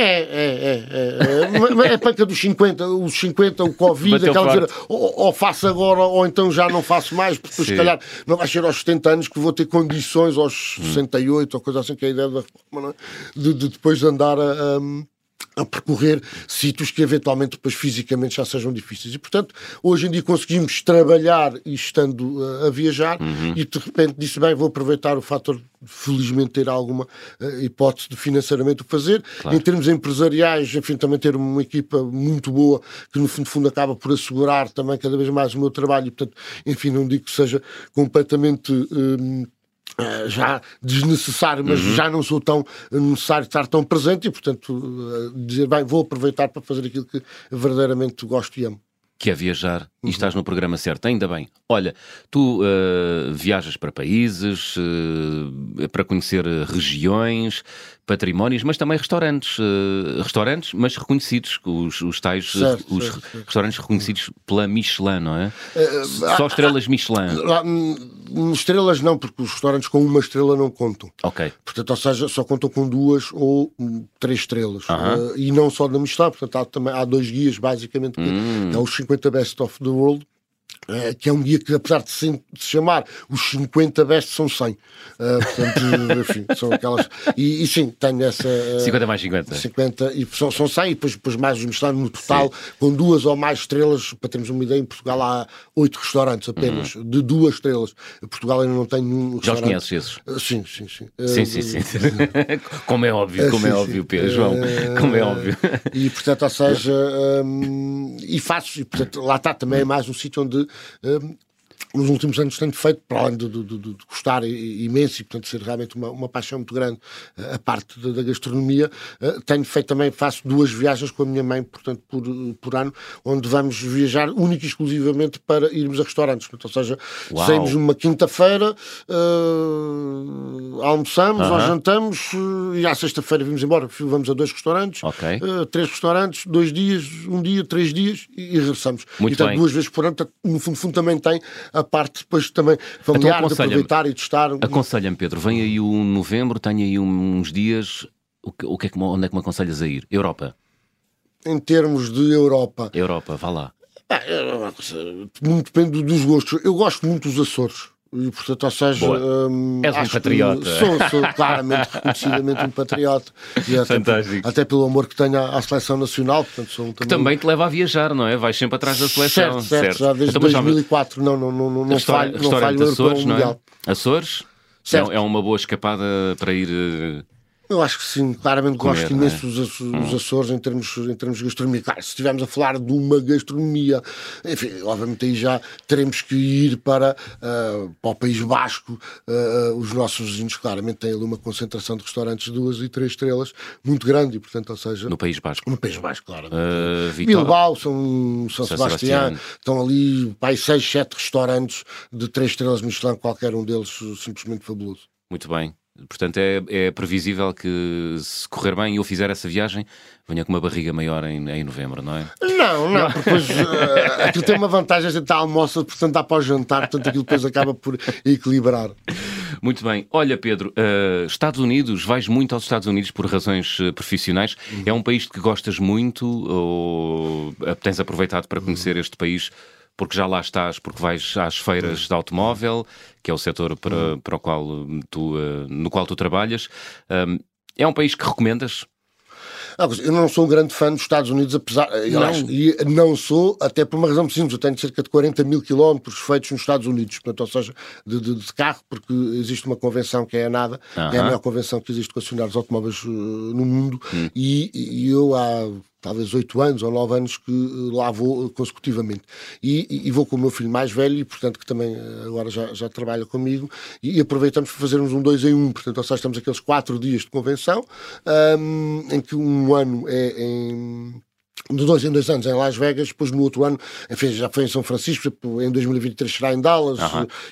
É, é, é, é, é, panca dos 50, os 50, o Covid, aquela dizer, ou, ou, faço agora, ou então já não faço mais, porque se calhar, não vai ser aos 70 anos que vou ter condições, aos 68, ou coisa assim, que é a ideia da reforma, é? de, de, depois de andar a. a a percorrer sítios que eventualmente depois fisicamente já sejam difíceis. E, portanto, hoje em dia conseguimos trabalhar e estando uh, a viajar uhum. e de repente disse, bem, vou aproveitar o fator de felizmente ter alguma uh, hipótese de financeiramente o fazer. Claro. Em termos empresariais, enfim, também ter uma equipa muito boa que no fundo, fundo acaba por assegurar também cada vez mais o meu trabalho e, portanto, enfim, não digo que seja completamente... Eh, já desnecessário, mas uhum. já não sou tão necessário estar tão presente e, portanto, eh, dizer, bem, vou aproveitar para fazer aquilo que verdadeiramente gosto e amo
que é viajar e uhum. estás no programa certo, ainda bem. Olha, tu uh, viajas para países, uh, para conhecer regiões, patrimónios, mas também restaurantes. Uh, restaurantes, mas reconhecidos, os, os tais certo, os certo, certo. restaurantes reconhecidos pela Michelin, não é? Só estrelas Michelin.
Hum, estrelas não, porque os restaurantes com uma estrela não contam.
Ok.
Portanto, ou seja, só contam com duas ou hum, três estrelas. e não só da Michelin, portanto, há, também, há dois guias, basicamente, que hum. é os 50 Best of the World, eh, que é um guia que, apesar de se, chamar os 50 best, são 100. Uh, eh, portanto, enfim, são aquelas. E, e, sim, tenho essa. Uh,
50 mais 50.
50, e são, são 100, e depois, depois mais os Michelin no total, sim. com duas ou mais estrelas. Para termos uma ideia, em Portugal há oito restaurantes apenas, uhum. de duas estrelas. Em Portugal ainda não tem nenhum
Já os conheces esses?
Uh, sim, sim, sim.
Sim, sim, sim. como é óbvio, como é óbvio, Pedro, João. Como é óbvio.
E, portanto, ou seja, um, e faço, e, portanto, lá está também é mais um sítio onde um, nos últimos anos tenho feito, para além de, de, de, de gostar imenso e, portanto, ser realmente uma, uma paixão muito grande a parte da, gastronomia, uh, tenho feito também, faço duas viagens com a minha mãe, portanto, por, por ano, onde vamos viajar única e exclusivamente para irmos a restaurantes. Portanto, ou seja, Uau. saímos numa quinta-feira, uh, almoçamos uh -huh. ou jantamos uh, e à sexta-feira vimos embora. Vamos a dois restaurantes,
okay.
três restaurantes, dois dias, um dia, três dias e, e regressamos.
Muito
e, portanto,
bem.
duas vezes por ano, no fundo, fundo também tem a parte depois também familiar então, de aproveitar e testar.
Aconselha-me, Pedro, vem aí um novembro, tenho aí uns dias, o que, o que é que, onde é que me aconselhas a ir? Europa?
em termos de Europa.
Europa, vá lá.
Ah, muito depende dos gostos. Eu gosto muito dos Açores. E, portanto, ou seja,
hum, és um patriota.
Sou, sou claramente, reconhecidamente um patriota. E até,
Fantástico.
até pelo amor que tenho à, à seleção nacional. Portanto, sou
também... Que também te leva a viajar, não é? Vais sempre atrás da seleção.
Certo, certo. certo. Já desde então, 2004 não, não, não, não, falho, não falho
Açores, não é? Açores? Certo. É uma boa escapada para ir eh,
eu acho que sim, claramente Comer, gosto imenso é? dos, hum. Açores em termos, em termos de gastronomia. Claro, se estivermos a falar de uma gastronomia, enfim, obviamente aí já teremos que ir para, uh, para o País Basco. Uh, os nossos vizinhos claramente têm ali uma concentração de restaurantes de duas e três estrelas muito grande, e portanto, ou seja...
No País Basco?
No País Basco, claro. Uh, Bilbao, São, São, São Sebastião, Sebastião, estão ali, pai, seis, sete restaurantes de três estrelas Michelin, qualquer um deles simplesmente fabuloso.
Muito bem. Portanto, é, é, previsível que se correr bem e eu fizer essa viagem, venha com uma barriga maior em, em novembro, não é?
Não, não, porque depois uh, aquilo tem uma vantagem, a gente está almoça, portanto dá para o jantar, portanto aquilo depois acaba por equilibrar.
Muito bem. Olha, Pedro, uh, Estados Unidos, vais muito aos Estados Unidos por razões uh, profissionais. Uhum. É um país que gostas muito ou tens aproveitado para conhecer uhum. este país porque já lá estás, porque vais às feiras de automóvel, que é o setor para, uhum. para o qual tu, uh, no qual tu trabalhas. Um, é um país que recomendas?
eu não sou um grande fã dos Estados Unidos, apesar. Não. e não sou, até por uma razão simples. Eu tenho cerca de 40 mil quilómetros feitos nos Estados Unidos, portanto, ou seja, de, de, de, carro, porque existe uma convenção que é a NADA, uh -huh. é a maior convenção que existe de concessionários automóveis uh, no mundo, hum. e, e eu há talvez oito anos ou nove anos que eh, lá vou eh, consecutivamente. E, e, vou com o meu filho mais velho, e portanto que também eh, agora já, já trabalha comigo, e, e aproveitamos para fazermos um dois em um. Portanto, ou seja, estamos aqueles quatro dias de convenção, um, em que um ano é em de dois em dois anos em Las Vegas, depois no outro ano enfim, já foi em São Francisco, em 2023 será em Dallas,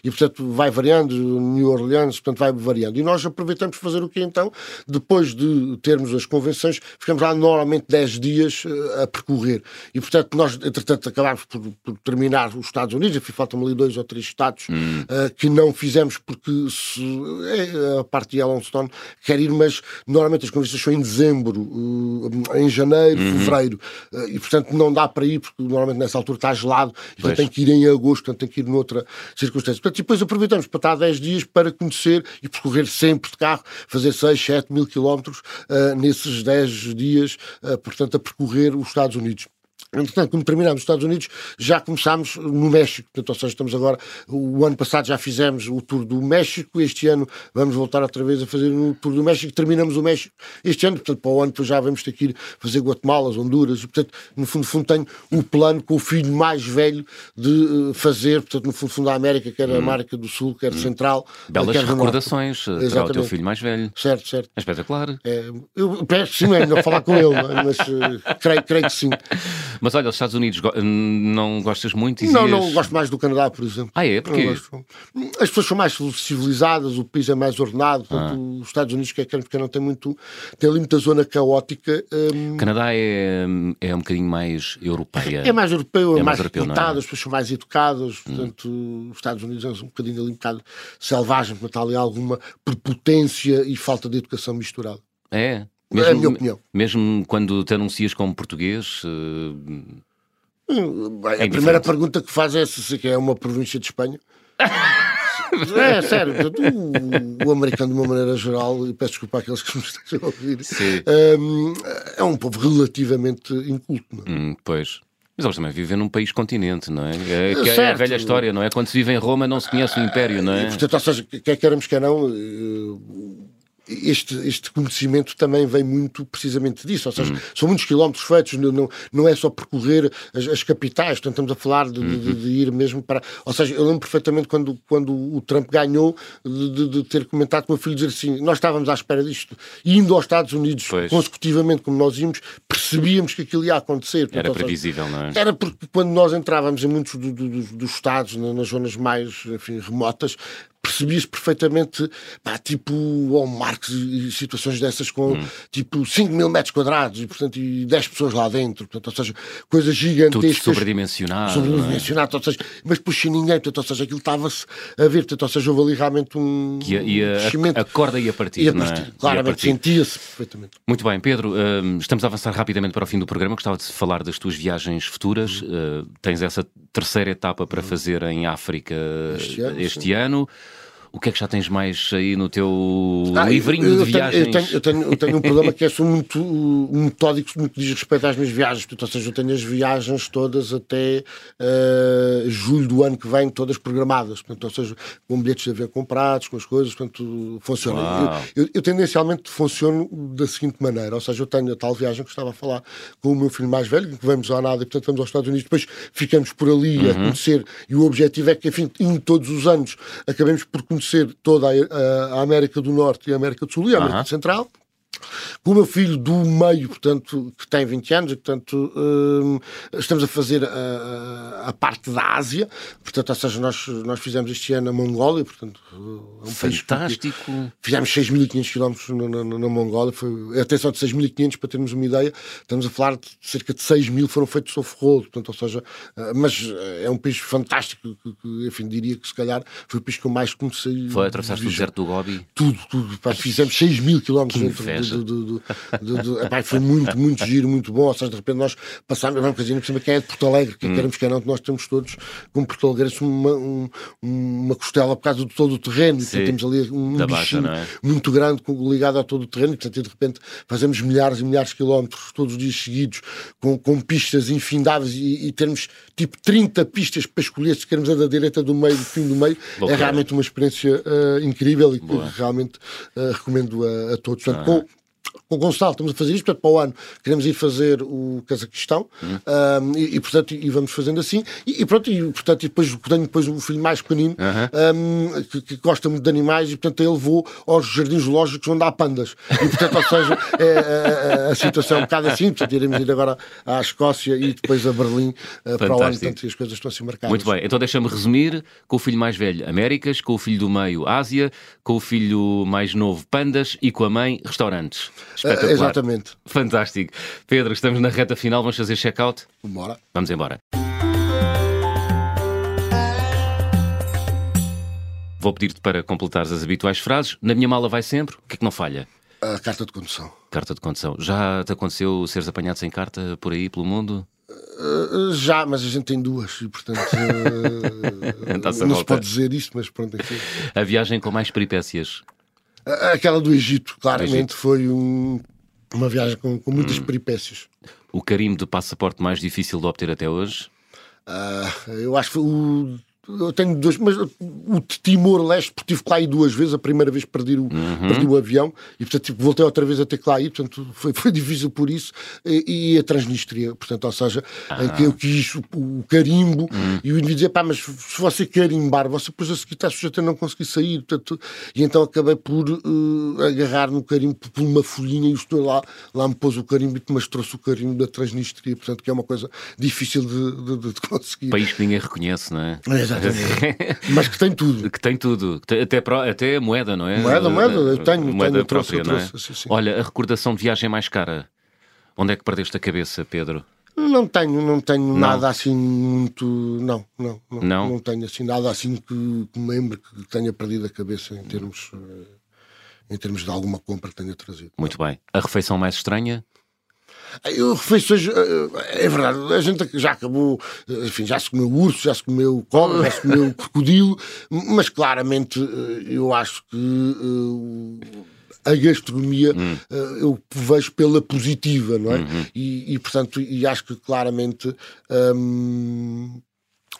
e portanto vai variando, New Orleans, portanto vai variando. E nós aproveitamos para fazer o que então? Depois de termos as convenções, ficamos lá normalmente 10 dias uh, a percorrer. E portanto nós, entretanto, acabámos por, por terminar os Estados Unidos, enfim, faltam ali dois ou três estados hum. uh, que não fizemos porque se, é, a parte de Yellowstone quer ir, mas normalmente as convenções são em dezembro, uh, em janeiro, uhum. fevereiro. Eh, e portanto não dá para ir, porque normalmente nessa altura está gelado, então tem que ir em agosto, portanto tem que ir noutra circunstância. Portanto, depois aproveitamos para estar 10 dias para conhecer e percorrer sempre de carro, fazer 6, 7 mil quilómetros uh, nesses 10 dias, uh, portanto, a percorrer os Estados Unidos. Entretanto, quando terminamos nos Estados Unidos, já começámos no México. Portanto, ou seja, estamos agora. O ano passado já fizemos o Tour do México, este ano vamos voltar outra vez a fazer o Tour do México. Terminamos o México este ano, portanto, para o ano já vamos ter que ir fazer Guatemala, Honduras. Portanto, no fundo, fundo tenho o plano com o filho mais velho de eh, fazer, portanto, no fundo, fundo da América, quer hum. a América do Sul, quer hum. Central.
Belas quer recordações para o teu filho mais velho.
Certo, certo.
É espetacular.
É, eu peço sim, é melhor falar com ele, é? mas creio, creio que sim.
Mas olha, os Estados Unidos não gostas muito?
Dizias... Não, não gosto mais do Canadá, por exemplo.
Ah, é? Porquê?
As pessoas são mais civilizadas, o país é mais ordenado. Ah. Os Estados Unidos, que é porque não tem muito. tem ali muita zona caótica.
O Canadá é, é um bocadinho mais europeia.
É mais europeu, é, é mais, mais é? as pessoas são mais educadas. Hum. Portanto, os Estados Unidos é um bocadinho ali um bocado selvagem, portanto, há ali alguma prepotência e falta de educação misturada.
É.
Mesmo, é a minha opinião.
Mesmo quando te anuncias como português. Uh...
é a primeira pergunta que faz é se é uma província de Espanha. É, sério, o, o, americano, de uma maneira geral, e peço desculpa àqueles que me estejam a ouvir, um, é um povo relativamente inculto. É?
Hum, pois. Mas eles também vivem num país continente, não é? É, que é a velha história, não é? Quando se vive em Roma não se conhece o Império, não é?
E, portanto, ou seja, quer queremos, quer não, este, este conhecimento também vem muito precisamente disso, ou seja, uhum. são muitos quilómetros feitos, não, não é só percorrer as, as capitais, portanto estamos a falar de, uhum. de, de, ir mesmo para. Ou seja, eu lembro perfeitamente quando, quando o Trump ganhou de, de, ter comentado com o meu filho dizer assim: nós estávamos à espera disto, indo aos Estados Unidos pois. consecutivamente, como nós íamos, percebíamos que aquilo ia acontecer.
Portanto, era previsível, seja, não é?
Era porque quando nós entrávamos em muitos do, do, dos estados, nas zonas mais enfim, remotas, percebia-se perfeitamente, pá, tipo, ao Marx e situações dessas com, hum. tipo, 5 mil metros quadrados e, portanto, e 10 pessoas lá dentro, portanto, ou seja, coisas gigantescas.
Tudo sobredimensionado.
Sobredimensionado, é? ou seja, mas sem ninguém, portanto, ou seja, aquilo estava-se a ver, portanto, ou seja, houve ali realmente um
que ia, a, a, corda ia partir,
ia partir. É? Claramente, sentia-se perfeitamente.
Muito bem, Pedro, uh, estamos a avançar rapidamente para o fim do programa, gostava de falar das tuas viagens futuras, uh, tens essa terceira etapa para uhum. fazer em África este ano. Este ano. O que é que já tens mais aí no teu ah, livrinho eu, eu de viagens?
eu, tenho, eu, tenho, eu tenho um problema que é sou muito metódico no que diz respeito às minhas viagens. Portanto, ou seja, eu tenho as viagens todas até uh, julho do ano que vem, todas programadas. Portanto, ou seja, com bilhetes de avião comprados, com as coisas, portanto, funciona. Eu, eu, eu, tendencialmente funciono da seguinte maneira, ou seja, eu tenho a tal viagem que estava a falar com o meu filho mais velho, que vamos à nada e, portanto, vamos aos Estados Unidos, depois ficamos por ali uhum. a conhecer, e o objetivo é que, enfim, em todos os anos, acabemos por conhecer conhecer toda a, a, América do Norte e a América do Sul e a América Central com o meu filho do meio, portanto, que tem 20 anos, e, portanto, hum, estamos a fazer a, a, parte da Ásia, portanto, ou seja, nós, nós fizemos este ano a Mongólia, portanto,
é um Fantástico!
País, fizemos 6.500 km na, na, na, Mongólia, foi, até só de 6.500 para termos uma ideia, estamos a falar de cerca de 6.000 foram feitos off-road, portanto, ou seja, eh, mas eh, é um país fantástico, que, que, enfim, diria que se calhar foi o país que eu mais comecei.
Foi atravessar o deserto do Gobi?
Tudo, tudo, pá, fizemos 6.000 km dentro do, do, do, do, epá, foi muito, muito giro, muito bom. Ou seja, de repente nós passámos, vamos dizer, por quem é de Porto Alegre, que hum. queremos que não, nós temos todos, como Porto Alegre, uma, um, uma costela por causa de todo o terreno. Sim, temos ali um bichinho é? muito grande ligado a todo o terreno, e portanto, de repente fazemos milhares e milhares de quilómetros todos os dias seguidos, com, com pistas infindáveis e, e termos tipo 30 pistas para escolher se queremos a da direita, do meio, do fim do meio. É realmente uma experiência uh, incrível e que realmente uh, recomendo a, a todos. Portanto, com, com o Gonçalo estamos a fazer isto, portanto, para o ano queremos ir fazer o Cazaquistão uhum. um, e, e, portanto, e vamos fazendo assim. E, e pronto, e, portanto, e depois tenho depois um filho mais pequenino uhum. um, que, que, gosta muito de animais e, portanto, ele vou aos jardins zoológicos onde há pandas. E, portanto, ou seja, é, a, é, é, a, situação é um bocado assim. Portanto, iremos ir agora à Escócia e depois a Berlim uh, para o ano. Portanto, as coisas estão assim marcadas.
Muito bem, então deixa-me resumir: com o filho mais velho, Américas, com o filho do meio, Ásia, com o filho mais novo, pandas e com a mãe, restaurantes. Espetacular. Uh,
exatamente.
Fantástico. Pedro, estamos na reta final, vamos fazer check-out?
Bora.
Vamos embora. Vou pedir-te para completares as habituais frases. Na minha mala vai sempre. O que é que não falha?
A carta de condução.
Carta de condução. Já te aconteceu seres apanhado sem carta por aí, pelo mundo?
Uh, já, mas a gente tem duas e portanto uh, não se pode dizer isto, mas pronto. Aqui.
A viagem com mais peripécias?
Aquela do Egito, claramente, foi um uma viagem com, com muitas hum. peripécias.
O carimbo de passaporte mais difícil de obter até hoje?
Uh, eu acho que foi o eu tenho dois, mas o Timor-Leste, porque tive que lá ir duas vezes, a primeira vez perdi o, uhum. perdi o avião e portanto tipo, voltei outra vez a ter que lá ir, portanto foi, foi difícil por isso, e, e a Transnistria, portanto, ou seja, ah. em que eu quis o, o carimbo uhum. e o indivíduo dizia, pá, mas se você carimbar, você depois a seguir está sujeito a não conseguir sair, portanto, e então acabei por uh, agarrar no carimbo por uma folhinha e o senhor lá, lá me pôs o carimbo, mas trouxe o carimbo da Transnistria, portanto, que é uma coisa difícil de, de, de conseguir.
País que ninguém reconhece, não é?
Exato. Mas que tem tudo.
Que tem tudo. Até, até moeda, não é?
Moeda, moeda. Eu tenho.
Moeda
tenho,
própria, trouxe, não é? Sim, sim. Olha, a recordação de viagem mais cara. Onde é que perdeste a cabeça, Pedro?
Não tenho, não tenho não. nada assim muito. Não, não, não, não. Não tenho assim nada assim que, que me lembre que tenha perdido a cabeça em termos, eh, em termos de alguma compra que tenha trazido.
Muito bem. A refeição mais estranha?
Eu, refeições, eh, eh, é verdade, a gente já acabou, eh, enfim, já se comeu urso, já se comeu cobra, já se comeu crocodilo, mas claramente eu acho que a gastronomia hum. eu vejo pela positiva, não é? Uhum. E, e, portanto, e acho que claramente hum,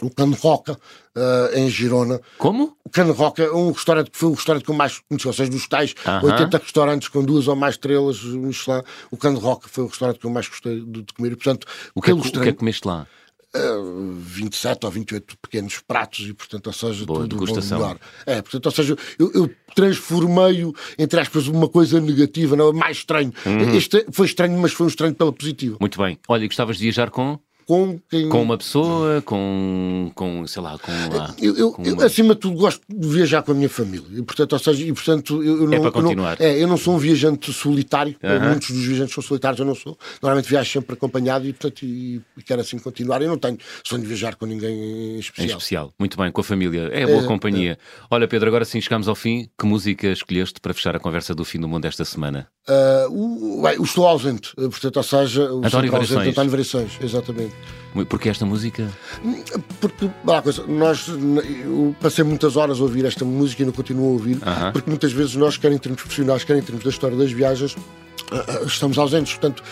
o Cano Roca, uh, em Girona.
Como?
O Cano Roca é um restaurante que foi o restaurante que eu mais conheci, ou seja, dos tais uh -huh. 80 restaurantes com duas ou mais estrelas Michelin, o Cano Roca foi o restaurante que eu mais gostei de, de comer. E, portanto,
o que, é, o que é que comeste lá?
Uh, 27 ou 28 pequenos pratos e, portanto, ou seja, Boa tudo degustação. melhor. É, portanto, ou seja, eu, eu transformei-o, entre aspas, uma coisa negativa, não é mais estranho. Uhum. Este foi estranho, mas foi um estranho pela positiva.
Muito bem. Olha, gostavas de viajar com?
Com quem.
Com uma pessoa, com. com sei lá, com.
eu, eu,
com
eu, acima de tudo, gosto de viajar com a minha família. E, portanto, ou seja, e, portanto eu,
é
não.
para continuar.
Eu não, é, eu não sou um viajante solitário. Uh -huh. Muitos dos viajantes são solitários, eu não sou. Normalmente viajo sempre acompanhado e, portanto, e, e quero assim continuar. Eu não tenho sonho de viajar com ninguém em especial.
Em especial. Muito bem, com a família. É boa é, companhia. É. Olha, Pedro, agora sim chegamos ao fim. Que música escolheste para fechar a conversa do fim do mundo esta semana?
Uh, o, bem, o Estou Ausente, portanto, ou seja, o
António Variações.
António Variações, exatamente.
Porquê esta música?
Porque, coisa, nós, eu passei muitas horas a ouvir esta música e não continuo a ouvir, uh -huh. porque muitas vezes nós, quer em termos profissionais, quer em termos da história das viagens, estamos ausentes, portanto,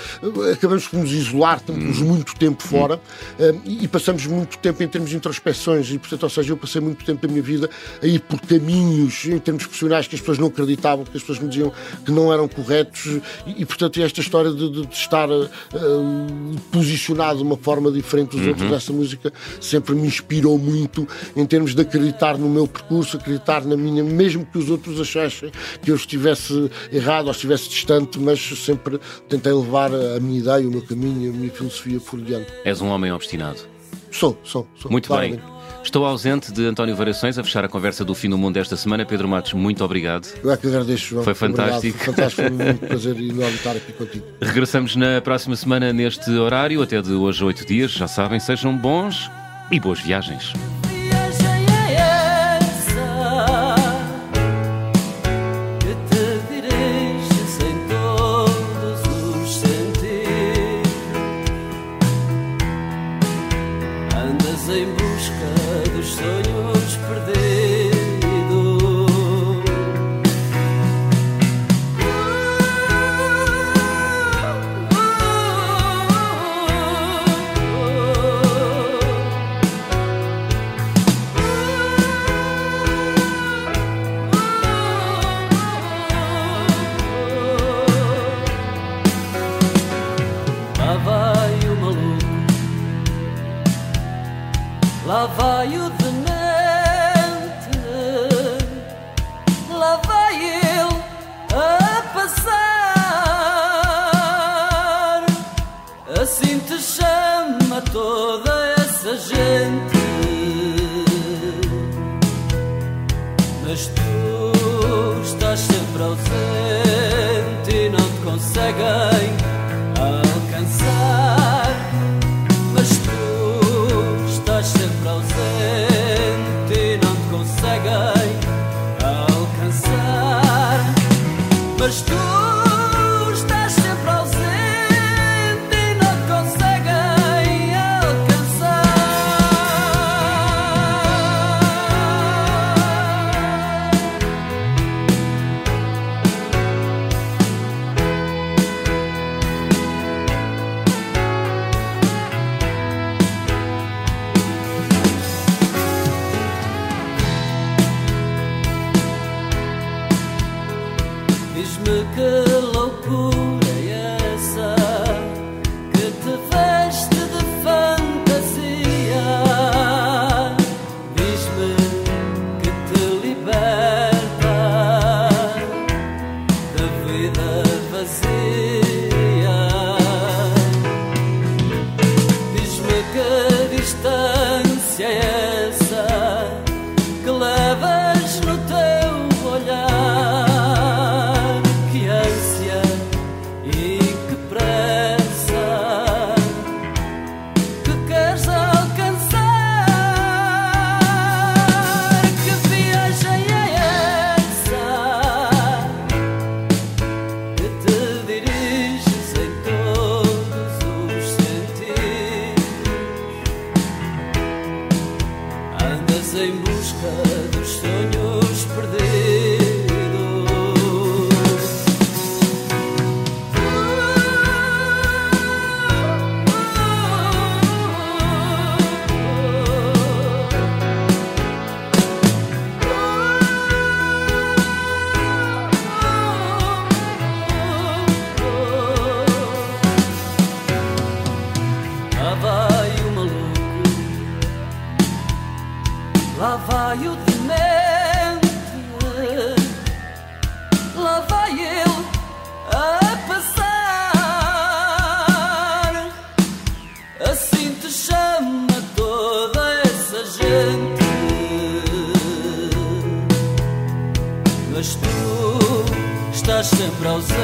acabamos por nos isolar, estamos hum. muito tempo fora hum. e passamos muito tempo em termos de introspeções e, portanto, ou seja, eu passei muito tempo da minha vida a ir por caminhos em termos profissionais que as pessoas não acreditavam, que as pessoas me diziam que não eram corretos e, portanto, esta história de, de, de estar uh, posicionado de uma forma diferente dos uhum. outros nessa música sempre me inspirou muito em termos de acreditar no meu percurso, acreditar na minha, mesmo que os outros achassem que eu estivesse errado ou estivesse distante, mas sempre tentei levar a minha ideia, o meu caminho, a minha filosofia por diante.
És um homem obstinado.
Sou, sou. sou
Muito claramente. bem. Estou ausente de António Variações a fechar a conversa do Fim do Mundo esta semana. Pedro Matos, muito obrigado.
Eu é que agradeço, João.
Foi fantástico.
Foi fantástico, foi muito prazer enorme estar aqui contigo.
Regressamos na próxima semana neste horário, até de hoje oito dias. Já sabem, sejam bons e boas viagens. Sempre ausente